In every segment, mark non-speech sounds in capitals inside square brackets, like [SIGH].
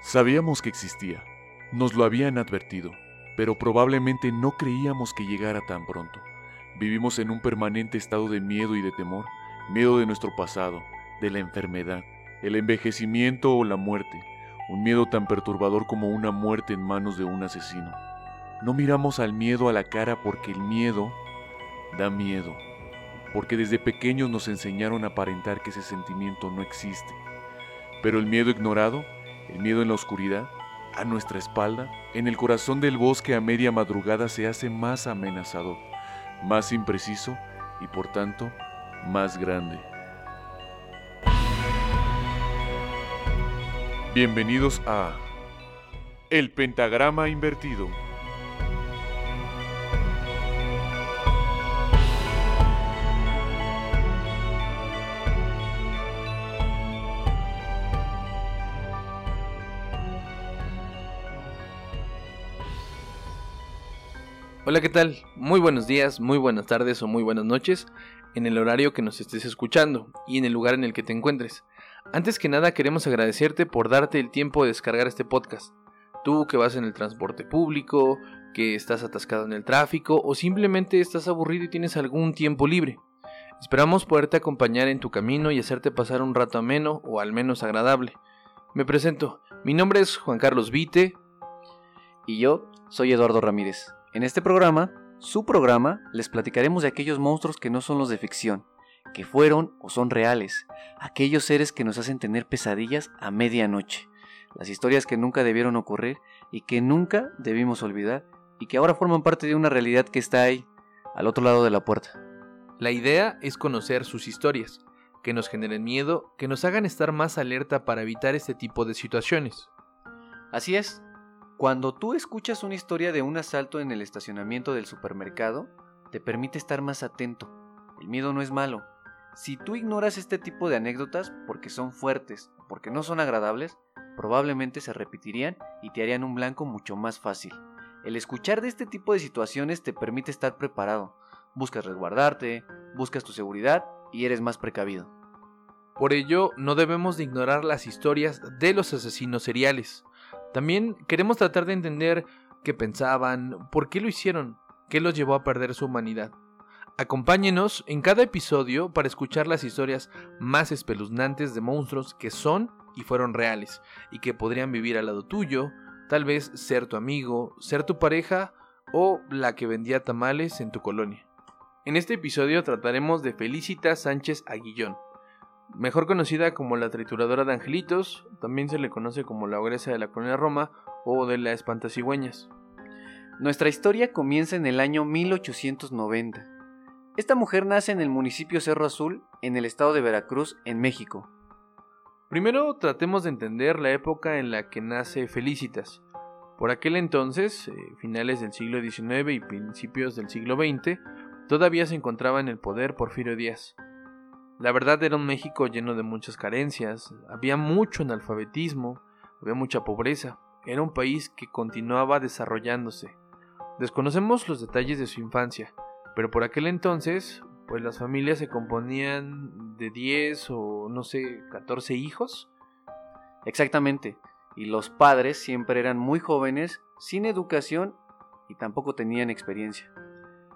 Sabíamos que existía, nos lo habían advertido, pero probablemente no creíamos que llegara tan pronto. Vivimos en un permanente estado de miedo y de temor, miedo de nuestro pasado, de la enfermedad, el envejecimiento o la muerte, un miedo tan perturbador como una muerte en manos de un asesino. No miramos al miedo a la cara porque el miedo da miedo, porque desde pequeños nos enseñaron a aparentar que ese sentimiento no existe. Pero el miedo ignorado, el miedo en la oscuridad, a nuestra espalda, en el corazón del bosque a media madrugada se hace más amenazador, más impreciso y por tanto más grande. Bienvenidos a El Pentagrama Invertido. Hola, ¿qué tal? Muy buenos días, muy buenas tardes o muy buenas noches en el horario que nos estés escuchando y en el lugar en el que te encuentres. Antes que nada queremos agradecerte por darte el tiempo de descargar este podcast. Tú que vas en el transporte público, que estás atascado en el tráfico o simplemente estás aburrido y tienes algún tiempo libre. Esperamos poderte acompañar en tu camino y hacerte pasar un rato ameno o al menos agradable. Me presento, mi nombre es Juan Carlos Vite. Y yo soy Eduardo Ramírez. En este programa, su programa, les platicaremos de aquellos monstruos que no son los de ficción, que fueron o son reales, aquellos seres que nos hacen tener pesadillas a medianoche, las historias que nunca debieron ocurrir y que nunca debimos olvidar y que ahora forman parte de una realidad que está ahí, al otro lado de la puerta. La idea es conocer sus historias, que nos generen miedo, que nos hagan estar más alerta para evitar este tipo de situaciones. Así es, cuando tú escuchas una historia de un asalto en el estacionamiento del supermercado, te permite estar más atento. El miedo no es malo. Si tú ignoras este tipo de anécdotas porque son fuertes, porque no son agradables, probablemente se repetirían y te harían un blanco mucho más fácil. El escuchar de este tipo de situaciones te permite estar preparado. Buscas resguardarte, buscas tu seguridad y eres más precavido. Por ello, no debemos de ignorar las historias de los asesinos seriales. También queremos tratar de entender qué pensaban, por qué lo hicieron, qué los llevó a perder su humanidad. Acompáñenos en cada episodio para escuchar las historias más espeluznantes de monstruos que son y fueron reales y que podrían vivir al lado tuyo, tal vez ser tu amigo, ser tu pareja o la que vendía tamales en tu colonia. En este episodio trataremos de Felicita Sánchez Aguillón, Mejor conocida como la trituradora de angelitos, también se le conoce como la ogresa de la colonia Roma o de la espantacigüeñas. Nuestra historia comienza en el año 1890. Esta mujer nace en el municipio Cerro Azul, en el estado de Veracruz, en México. Primero tratemos de entender la época en la que nace Felicitas. Por aquel entonces, eh, finales del siglo XIX y principios del siglo XX, todavía se encontraba en el poder Porfirio Díaz. La verdad era un México lleno de muchas carencias, había mucho analfabetismo, había mucha pobreza, era un país que continuaba desarrollándose. Desconocemos los detalles de su infancia, pero por aquel entonces, pues las familias se componían de 10 o no sé, 14 hijos. Exactamente, y los padres siempre eran muy jóvenes, sin educación y tampoco tenían experiencia.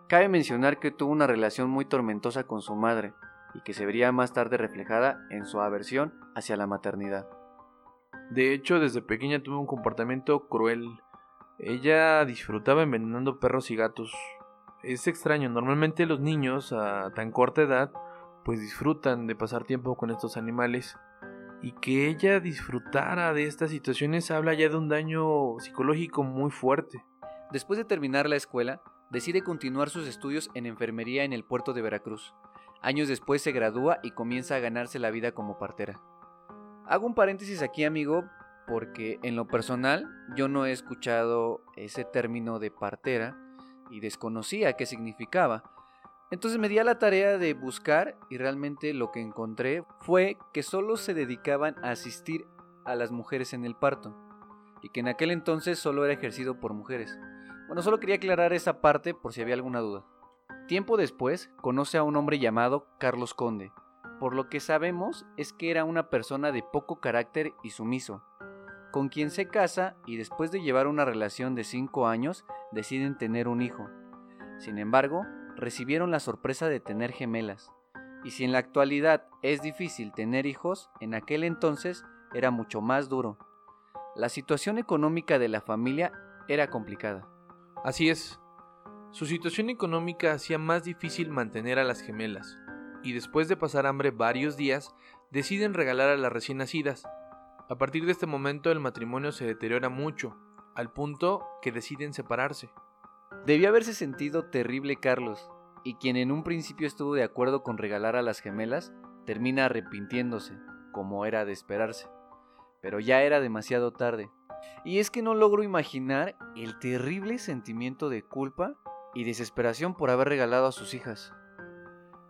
Cabe mencionar que tuvo una relación muy tormentosa con su madre, y que se vería más tarde reflejada en su aversión hacia la maternidad. De hecho, desde pequeña tuvo un comportamiento cruel. Ella disfrutaba envenenando perros y gatos. Es extraño, normalmente los niños a tan corta edad pues disfrutan de pasar tiempo con estos animales y que ella disfrutara de estas situaciones habla ya de un daño psicológico muy fuerte. Después de terminar la escuela, decide continuar sus estudios en enfermería en el puerto de Veracruz. Años después se gradúa y comienza a ganarse la vida como partera. Hago un paréntesis aquí, amigo, porque en lo personal yo no he escuchado ese término de partera y desconocía qué significaba. Entonces me di a la tarea de buscar y realmente lo que encontré fue que solo se dedicaban a asistir a las mujeres en el parto y que en aquel entonces solo era ejercido por mujeres. Bueno, solo quería aclarar esa parte por si había alguna duda. Tiempo después, conoce a un hombre llamado Carlos Conde. Por lo que sabemos es que era una persona de poco carácter y sumiso. con quien se casa y después de llevar una relación de 5 años deciden tener un hijo. Sin embargo, recibieron la sorpresa de tener gemelas. Y si en la actualidad es difícil tener hijos, en aquel entonces era mucho más duro. La situación económica de la familia era complicada. Así es. Su situación económica hacía más difícil mantener a las gemelas, y después de pasar hambre varios días, deciden regalar a las recién nacidas. A partir de este momento el matrimonio se deteriora mucho, al punto que deciden separarse. Debió haberse sentido terrible Carlos, y quien en un principio estuvo de acuerdo con regalar a las gemelas, termina arrepintiéndose, como era de esperarse. Pero ya era demasiado tarde. Y es que no logro imaginar el terrible sentimiento de culpa y desesperación por haber regalado a sus hijas.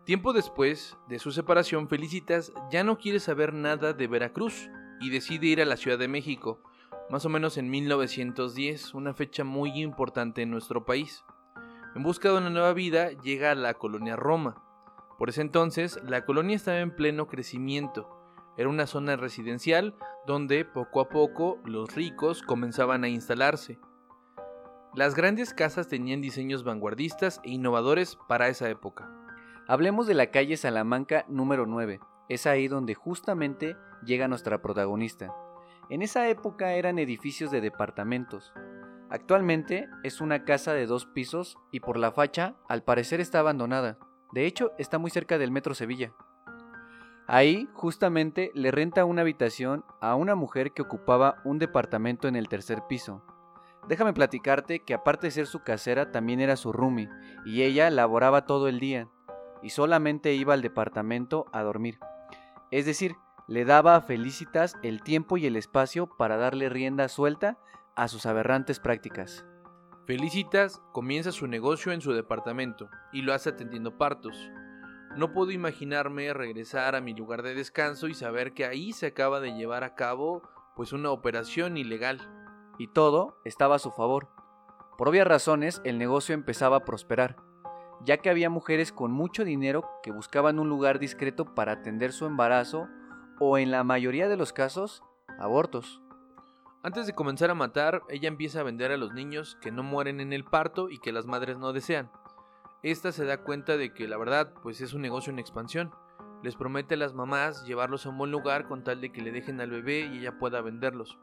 Tiempo después de su separación, Felicitas ya no quiere saber nada de Veracruz y decide ir a la Ciudad de México, más o menos en 1910, una fecha muy importante en nuestro país. En busca de una nueva vida, llega a la colonia Roma. Por ese entonces, la colonia estaba en pleno crecimiento. Era una zona residencial donde poco a poco los ricos comenzaban a instalarse. Las grandes casas tenían diseños vanguardistas e innovadores para esa época. Hablemos de la calle Salamanca número 9. Es ahí donde justamente llega nuestra protagonista. En esa época eran edificios de departamentos. Actualmente es una casa de dos pisos y por la facha al parecer está abandonada. De hecho, está muy cerca del Metro Sevilla. Ahí, justamente, le renta una habitación a una mujer que ocupaba un departamento en el tercer piso. Déjame platicarte que aparte de ser su casera, también era su roomie, y ella laboraba todo el día, y solamente iba al departamento a dormir. Es decir, le daba a Felicitas el tiempo y el espacio para darle rienda suelta a sus aberrantes prácticas. Felicitas comienza su negocio en su departamento y lo hace atendiendo partos. No puedo imaginarme regresar a mi lugar de descanso y saber que ahí se acaba de llevar a cabo pues una operación ilegal. Y todo estaba a su favor. Por obvias razones, el negocio empezaba a prosperar, ya que había mujeres con mucho dinero que buscaban un lugar discreto para atender su embarazo o en la mayoría de los casos, abortos. Antes de comenzar a matar, ella empieza a vender a los niños que no mueren en el parto y que las madres no desean. Esta se da cuenta de que la verdad pues es un negocio en expansión. Les promete a las mamás llevarlos a un buen lugar con tal de que le dejen al bebé y ella pueda venderlos.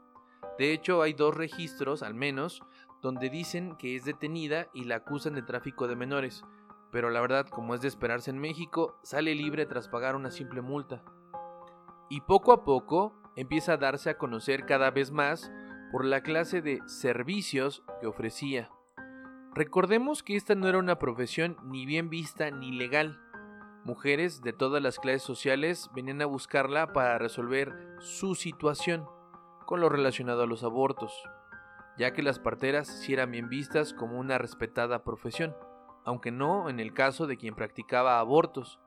De hecho, hay dos registros, al menos, donde dicen que es detenida y la acusan de tráfico de menores, pero la verdad, como es de esperarse en México, sale libre tras pagar una simple multa. Y poco a poco empieza a darse a conocer cada vez más por la clase de servicios que ofrecía. Recordemos que esta no era una profesión ni bien vista ni legal. Mujeres de todas las clases sociales venían a buscarla para resolver su situación con lo relacionado a los abortos, ya que las parteras sí eran bien vistas como una respetada profesión, aunque no en el caso de quien practicaba abortos.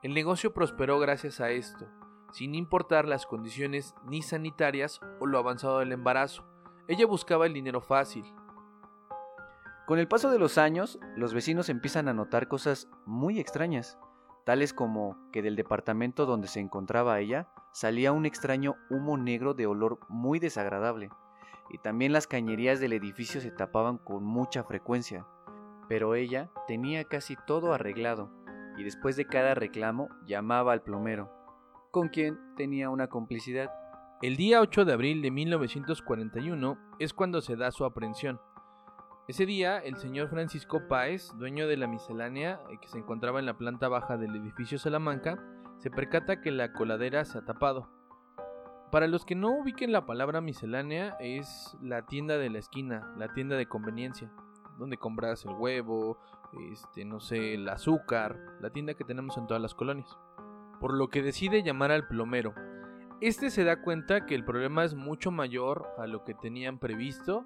El negocio prosperó gracias a esto, sin importar las condiciones ni sanitarias o lo avanzado del embarazo. Ella buscaba el dinero fácil, con el paso de los años, los vecinos empiezan a notar cosas muy extrañas, tales como que del departamento donde se encontraba ella salía un extraño humo negro de olor muy desagradable, y también las cañerías del edificio se tapaban con mucha frecuencia. Pero ella tenía casi todo arreglado, y después de cada reclamo llamaba al plomero, con quien tenía una complicidad. El día 8 de abril de 1941 es cuando se da su aprehensión. Ese día, el señor Francisco Páez, dueño de la miscelánea eh, que se encontraba en la planta baja del edificio Salamanca, se percata que la coladera se ha tapado. Para los que no ubiquen la palabra miscelánea, es la tienda de la esquina, la tienda de conveniencia, donde compras el huevo, este, no sé, el azúcar, la tienda que tenemos en todas las colonias. Por lo que decide llamar al plomero. Este se da cuenta que el problema es mucho mayor a lo que tenían previsto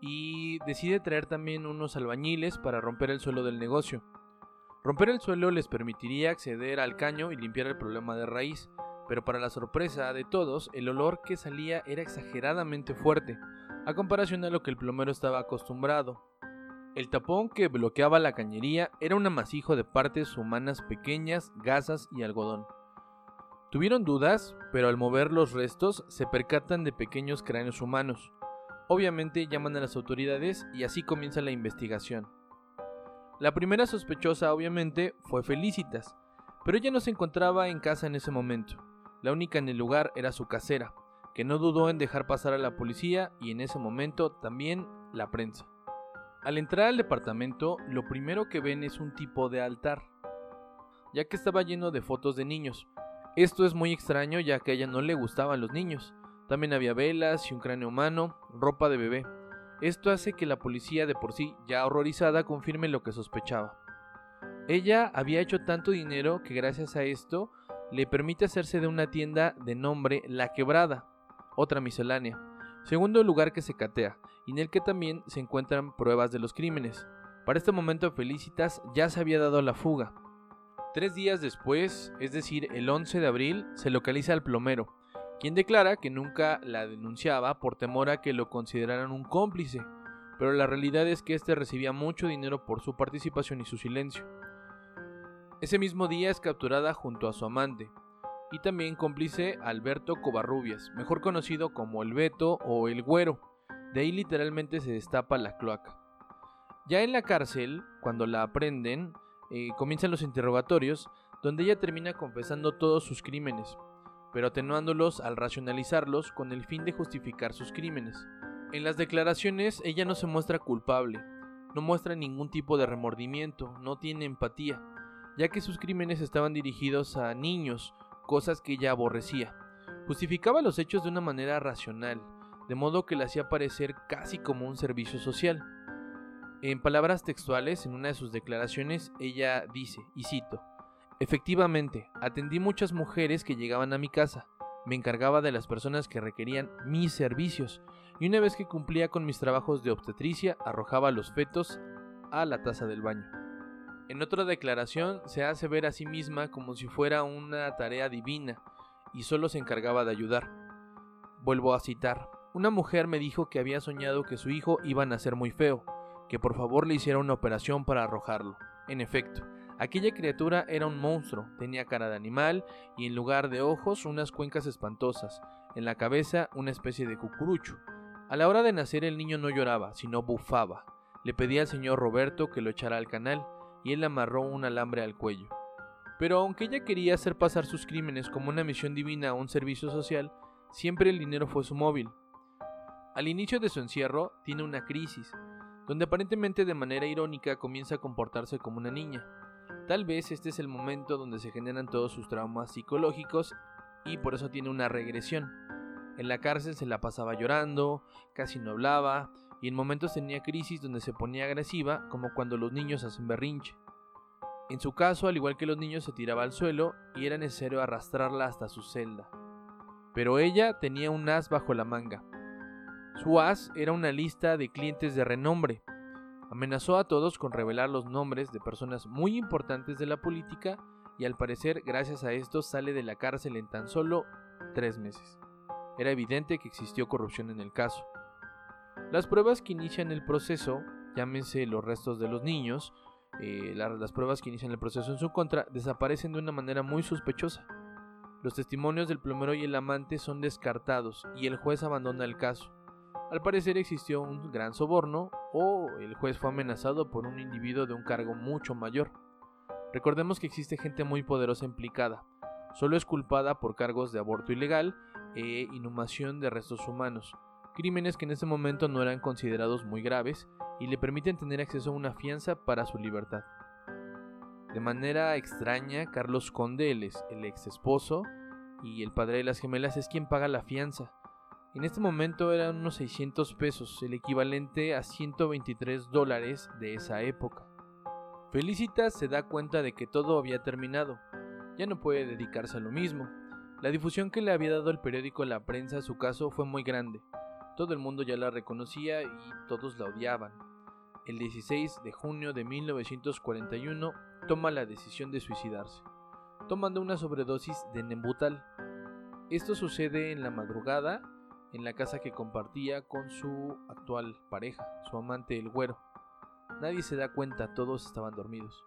y decide traer también unos albañiles para romper el suelo del negocio. Romper el suelo les permitiría acceder al caño y limpiar el problema de raíz, pero para la sorpresa de todos, el olor que salía era exageradamente fuerte, a comparación a lo que el plomero estaba acostumbrado. El tapón que bloqueaba la cañería era un amasijo de partes humanas pequeñas, gasas y algodón. Tuvieron dudas, pero al mover los restos se percatan de pequeños cráneos humanos. Obviamente llaman a las autoridades y así comienza la investigación. La primera sospechosa obviamente fue Felicitas, pero ella no se encontraba en casa en ese momento. La única en el lugar era su casera, que no dudó en dejar pasar a la policía y en ese momento también la prensa. Al entrar al departamento, lo primero que ven es un tipo de altar, ya que estaba lleno de fotos de niños, esto es muy extraño ya que a ella no le gustaban los niños. También había velas y un cráneo humano, ropa de bebé. Esto hace que la policía de por sí, ya horrorizada, confirme lo que sospechaba. Ella había hecho tanto dinero que gracias a esto le permite hacerse de una tienda de nombre La Quebrada, otra miscelánea, segundo lugar que se catea, y en el que también se encuentran pruebas de los crímenes. Para este momento Felicitas ya se había dado la fuga, Tres días después, es decir, el 11 de abril, se localiza al plomero, quien declara que nunca la denunciaba por temor a que lo consideraran un cómplice, pero la realidad es que éste recibía mucho dinero por su participación y su silencio. Ese mismo día es capturada junto a su amante, y también cómplice Alberto Covarrubias, mejor conocido como el Beto o el Güero, de ahí literalmente se destapa la cloaca. Ya en la cárcel, cuando la aprenden, eh, comienzan los interrogatorios, donde ella termina confesando todos sus crímenes, pero atenuándolos al racionalizarlos con el fin de justificar sus crímenes. En las declaraciones ella no se muestra culpable, no muestra ningún tipo de remordimiento, no tiene empatía, ya que sus crímenes estaban dirigidos a niños, cosas que ella aborrecía. Justificaba los hechos de una manera racional, de modo que le hacía parecer casi como un servicio social. En palabras textuales, en una de sus declaraciones, ella dice, y cito, Efectivamente, atendí muchas mujeres que llegaban a mi casa, me encargaba de las personas que requerían mis servicios, y una vez que cumplía con mis trabajos de obstetricia, arrojaba los fetos a la taza del baño. En otra declaración se hace ver a sí misma como si fuera una tarea divina, y solo se encargaba de ayudar. Vuelvo a citar, una mujer me dijo que había soñado que su hijo iba a nacer muy feo, que por favor le hiciera una operación para arrojarlo. En efecto, aquella criatura era un monstruo, tenía cara de animal y en lugar de ojos unas cuencas espantosas, en la cabeza una especie de cucurucho. A la hora de nacer el niño no lloraba, sino bufaba. Le pedía al señor Roberto que lo echara al canal y él amarró un alambre al cuello. Pero aunque ella quería hacer pasar sus crímenes como una misión divina o un servicio social, siempre el dinero fue su móvil. Al inicio de su encierro tiene una crisis, donde aparentemente de manera irónica comienza a comportarse como una niña. Tal vez este es el momento donde se generan todos sus traumas psicológicos y por eso tiene una regresión. En la cárcel se la pasaba llorando, casi no hablaba y en momentos tenía crisis donde se ponía agresiva como cuando los niños hacen berrinche. En su caso, al igual que los niños, se tiraba al suelo y era necesario arrastrarla hasta su celda. Pero ella tenía un as bajo la manga, su as era una lista de clientes de renombre. Amenazó a todos con revelar los nombres de personas muy importantes de la política y al parecer gracias a esto sale de la cárcel en tan solo tres meses. Era evidente que existió corrupción en el caso. Las pruebas que inician el proceso, llámense los restos de los niños, eh, las pruebas que inician el proceso en su contra, desaparecen de una manera muy sospechosa. Los testimonios del plomero y el amante son descartados y el juez abandona el caso. Al parecer existió un gran soborno o el juez fue amenazado por un individuo de un cargo mucho mayor. Recordemos que existe gente muy poderosa implicada. Solo es culpada por cargos de aborto ilegal e inhumación de restos humanos, crímenes que en ese momento no eran considerados muy graves y le permiten tener acceso a una fianza para su libertad. De manera extraña, Carlos Conde, el ex esposo y el padre de las gemelas, es quien paga la fianza, en este momento eran unos 600 pesos, el equivalente a 123 dólares de esa época. Felicitas se da cuenta de que todo había terminado, ya no puede dedicarse a lo mismo. La difusión que le había dado el periódico La Prensa a su caso fue muy grande. Todo el mundo ya la reconocía y todos la odiaban. El 16 de junio de 1941 toma la decisión de suicidarse, tomando una sobredosis de Nembutal. Esto sucede en la madrugada en la casa que compartía con su actual pareja, su amante el güero. Nadie se da cuenta, todos estaban dormidos.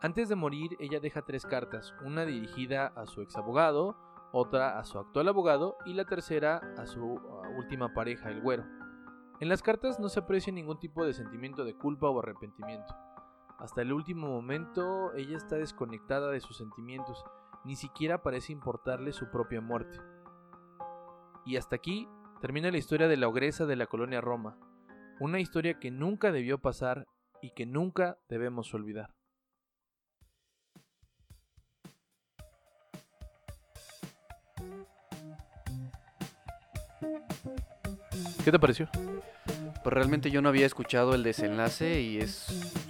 Antes de morir, ella deja tres cartas, una dirigida a su ex abogado, otra a su actual abogado y la tercera a su última pareja, el güero. En las cartas no se aprecia ningún tipo de sentimiento de culpa o arrepentimiento. Hasta el último momento ella está desconectada de sus sentimientos, ni siquiera parece importarle su propia muerte. Y hasta aquí termina la historia de la ogresa de la colonia Roma, una historia que nunca debió pasar y que nunca debemos olvidar. ¿Qué te pareció? Pues realmente yo no había escuchado el desenlace y es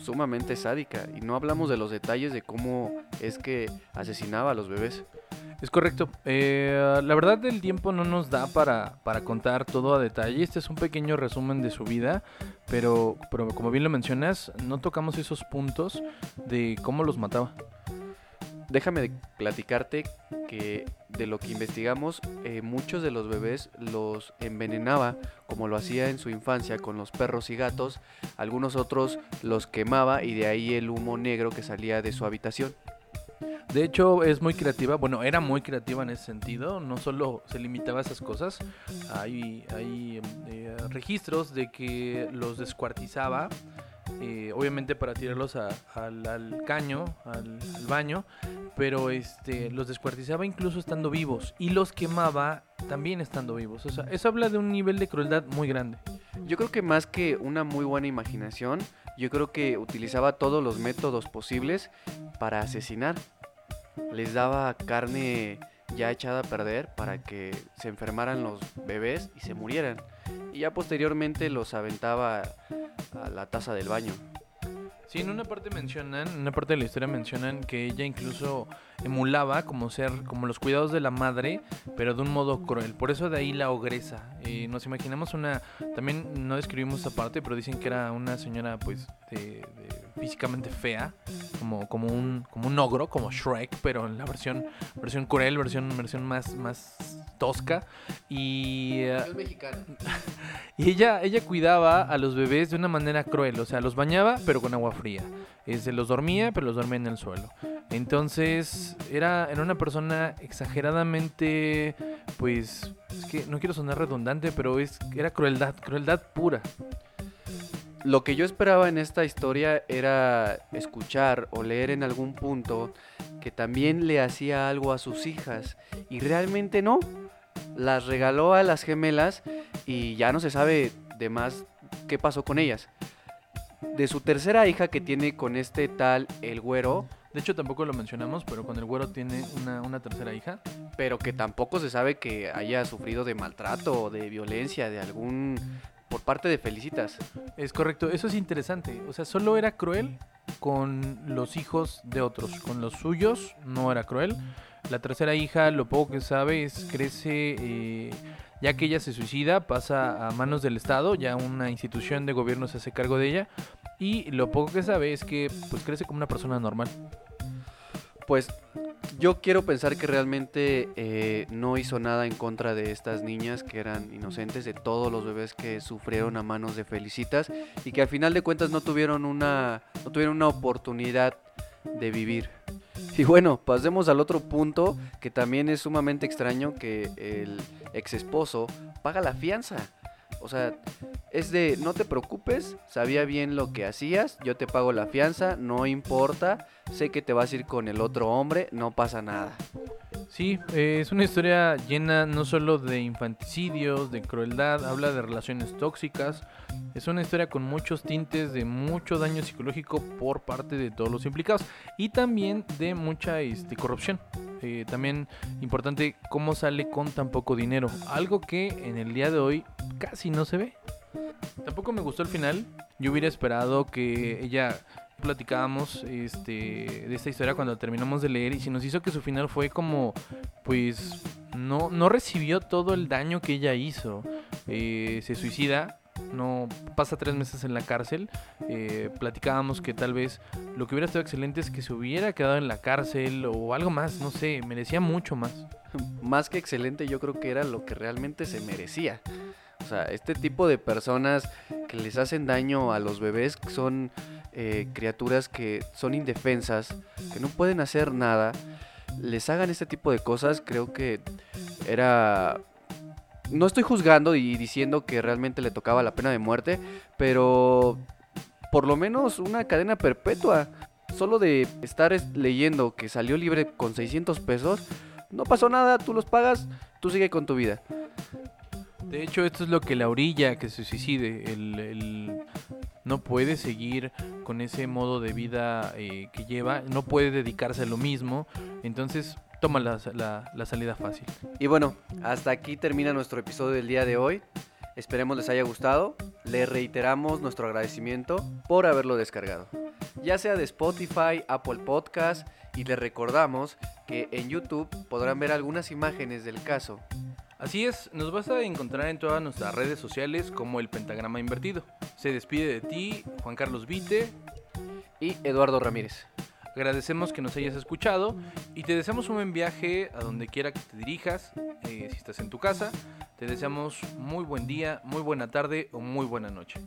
sumamente sádica. Y no hablamos de los detalles de cómo es que asesinaba a los bebés. Es correcto. Eh, la verdad el tiempo no nos da para, para, contar todo a detalle. Este es un pequeño resumen de su vida, pero, pero como bien lo mencionas, no tocamos esos puntos de cómo los mataba. Déjame platicarte que de lo que investigamos, eh, muchos de los bebés los envenenaba, como lo hacía en su infancia con los perros y gatos, algunos otros los quemaba y de ahí el humo negro que salía de su habitación. De hecho, es muy creativa, bueno, era muy creativa en ese sentido, no solo se limitaba a esas cosas, hay, eh, registros de que los descuartizaba eh, obviamente para tirarlos al, caño, al, baño, pero este, los descuartizaba incluso estando vivos y los quemaba también estando vivos. O sea, eso habla de un nivel de crueldad muy grande. Yo creo que más que una muy buena imaginación, yo creo que utilizaba todos los métodos posibles para asesinar. Les daba carne ya echada a perder para que se enfermaran los bebés y se murieran. Y ya posteriormente los aventaba a la taza del baño. Sí, en una parte mencionan, en una parte de la historia mencionan que ella incluso emulaba como ser, como los cuidados de la madre, pero de un modo cruel. Por eso de ahí la ogresa. Eh, nos imaginamos una, también no describimos esa parte, pero dicen que era una señora pues de, físicamente fea, como, como un, como un ogro, como Shrek, pero en la versión, versión cruel, versión, versión más, más tosca. Y, eh, mexicana. [LAUGHS] y ella, ella cuidaba a los bebés de una manera cruel, o sea, los bañaba, pero con agua fría. Eh, se los dormía, pero los dormía en el suelo. Entonces, era, era una persona exageradamente, pues, es que no quiero sonar redundante, pero es, era crueldad, crueldad pura. Lo que yo esperaba en esta historia era escuchar o leer en algún punto que también le hacía algo a sus hijas y realmente no. Las regaló a las gemelas y ya no se sabe de más qué pasó con ellas. De su tercera hija que tiene con este tal el güero, de hecho, tampoco lo mencionamos, pero con el güero tiene una, tercera hija. Pero que tampoco se sabe que haya sufrido de maltrato o de violencia de algún. por parte de Felicitas. Es correcto, eso es interesante. O sea, solo era cruel con los hijos de otros. Con los suyos no era cruel. La tercera hija, lo poco que sabe es crece. Eh, ya que ella se suicida, pasa a manos del Estado, ya una institución de gobierno se hace cargo de ella, y lo poco que sabe es que pues crece como una persona normal. Pues yo quiero pensar que realmente eh, no hizo nada en contra de estas niñas que eran inocentes, de todos los bebés que sufrieron a manos de Felicitas y que al final de cuentas no tuvieron una, no tuvieron una oportunidad de vivir. Y bueno, pasemos al otro punto que también es sumamente extraño que el ex esposo paga la fianza. O sea, es de, no te preocupes, sabía bien lo que hacías, yo te pago la fianza, no importa, sé que te vas a ir con el otro hombre, no pasa nada. Sí, eh, es una historia llena no solo de infanticidios, de crueldad, habla de relaciones tóxicas, es una historia con muchos tintes de mucho daño psicológico por parte de todos los implicados y también de mucha este, corrupción. Eh, también importante cómo sale con tan poco dinero, algo que en el día de hoy casi no se ve. Tampoco me gustó el final. Yo hubiera esperado que ella platicábamos este, de esta historia cuando terminamos de leer y se nos hizo que su final fue como, pues, no, no recibió todo el daño que ella hizo. Eh, se suicida, no pasa tres meses en la cárcel. Eh, platicábamos que tal vez lo que hubiera estado excelente es que se hubiera quedado en la cárcel o algo más, no sé, merecía mucho más. [LAUGHS] Más que excelente, yo creo que era lo que realmente se merecía. Sea, este tipo de personas que les hacen daño a los bebés son eh, criaturas que son indefensas, que no pueden hacer nada, les hagan este tipo de cosas, creo que era... No estoy juzgando y diciendo que realmente le tocaba la pena de muerte, pero por lo menos una cadena perpetua. Solo de estar leyendo que salió libre con 600 pesos, no pasó nada, tú los pagas, tú sigue con tu vida. De hecho, esto es lo que la orilla que se suicide. El, no puede seguir con ese modo de vida eh, que lleva, no puede dedicarse a lo mismo. Entonces, toma la, la salida fácil. Y bueno, hasta aquí termina nuestro episodio del día de hoy. Esperemos les haya gustado. Les reiteramos nuestro agradecimiento por haberlo descargado, ya sea de Spotify, Apple Podcast, y les recordamos que en YouTube podrán ver algunas imágenes del caso. Así es, nos vas a encontrar en todas nuestras redes sociales como el pentagrama invertido. Se despide de ti Juan Carlos Vite y Eduardo Ramírez. Agradecemos que nos hayas escuchado y te deseamos un buen viaje a donde quiera que te dirijas, eh, si estás en tu casa. Te deseamos muy buen día, muy buena tarde o muy buena noche.